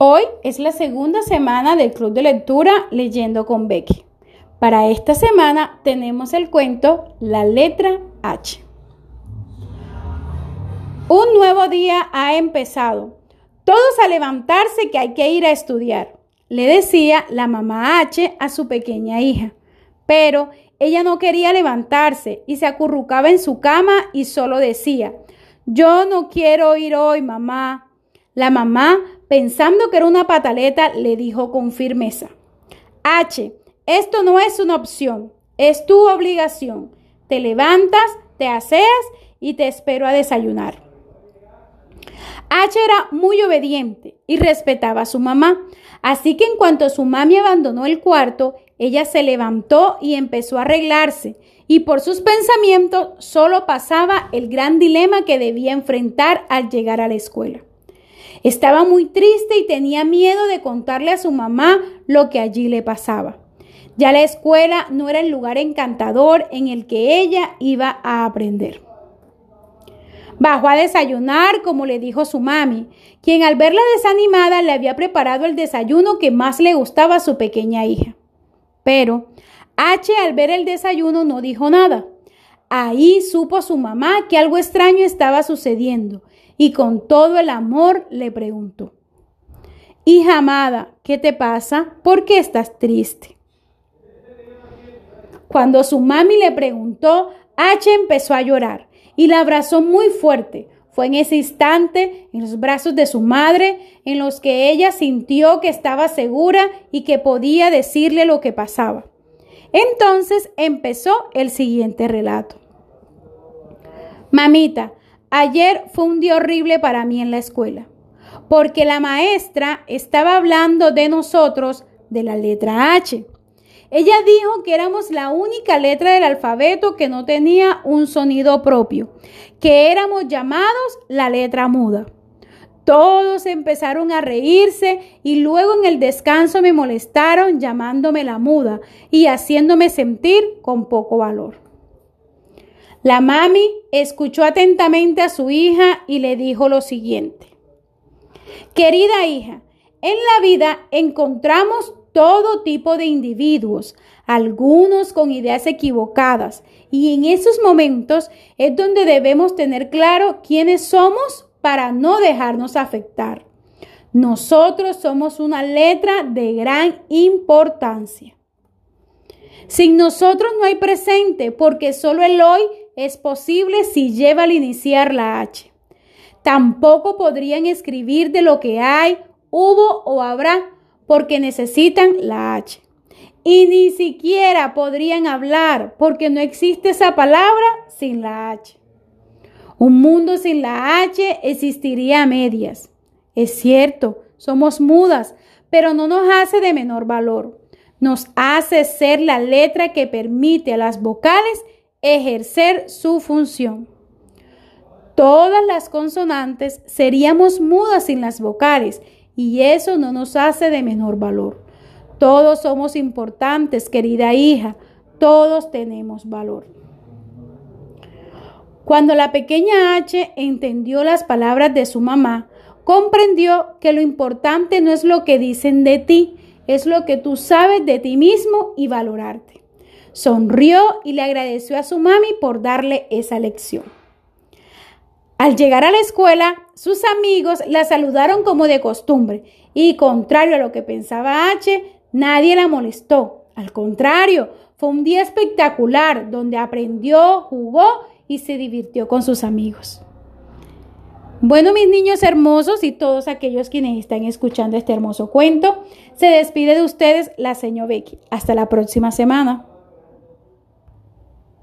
Hoy es la segunda semana del Club de Lectura Leyendo con Becky. Para esta semana tenemos el cuento La letra H. Un nuevo día ha empezado. Todos a levantarse que hay que ir a estudiar, le decía la mamá H a su pequeña hija. Pero ella no quería levantarse y se acurrucaba en su cama y solo decía, yo no quiero ir hoy, mamá. La mamá, pensando que era una pataleta, le dijo con firmeza, H, esto no es una opción, es tu obligación. Te levantas, te aseas y te espero a desayunar. H era muy obediente y respetaba a su mamá, así que en cuanto su mami abandonó el cuarto, ella se levantó y empezó a arreglarse, y por sus pensamientos solo pasaba el gran dilema que debía enfrentar al llegar a la escuela. Estaba muy triste y tenía miedo de contarle a su mamá lo que allí le pasaba. Ya la escuela no era el lugar encantador en el que ella iba a aprender. Bajó a desayunar, como le dijo su mami, quien al verla desanimada le había preparado el desayuno que más le gustaba a su pequeña hija. Pero H al ver el desayuno no dijo nada. Ahí supo su mamá que algo extraño estaba sucediendo y con todo el amor le preguntó, Hija amada, ¿qué te pasa? ¿Por qué estás triste? Cuando su mami le preguntó, H empezó a llorar y la abrazó muy fuerte. Fue en ese instante, en los brazos de su madre, en los que ella sintió que estaba segura y que podía decirle lo que pasaba. Entonces empezó el siguiente relato. Mamita, Ayer fue un día horrible para mí en la escuela, porque la maestra estaba hablando de nosotros de la letra H. Ella dijo que éramos la única letra del alfabeto que no tenía un sonido propio, que éramos llamados la letra muda. Todos empezaron a reírse y luego en el descanso me molestaron llamándome la muda y haciéndome sentir con poco valor. La mami escuchó atentamente a su hija y le dijo lo siguiente. Querida hija, en la vida encontramos todo tipo de individuos, algunos con ideas equivocadas, y en esos momentos es donde debemos tener claro quiénes somos para no dejarnos afectar. Nosotros somos una letra de gran importancia. Sin nosotros no hay presente porque solo el hoy es posible si lleva al iniciar la H. Tampoco podrían escribir de lo que hay, hubo o habrá porque necesitan la H. Y ni siquiera podrían hablar porque no existe esa palabra sin la H. Un mundo sin la H existiría a medias. Es cierto, somos mudas, pero no nos hace de menor valor. Nos hace ser la letra que permite a las vocales ejercer su función. Todas las consonantes seríamos mudas sin las vocales y eso no nos hace de menor valor. Todos somos importantes, querida hija, todos tenemos valor. Cuando la pequeña H entendió las palabras de su mamá, comprendió que lo importante no es lo que dicen de ti, es lo que tú sabes de ti mismo y valorarte. Sonrió y le agradeció a su mami por darle esa lección. Al llegar a la escuela, sus amigos la saludaron como de costumbre y contrario a lo que pensaba H, nadie la molestó. Al contrario, fue un día espectacular donde aprendió, jugó y se divirtió con sus amigos. Bueno, mis niños hermosos y todos aquellos quienes están escuchando este hermoso cuento, se despide de ustedes la señora Becky. Hasta la próxima semana.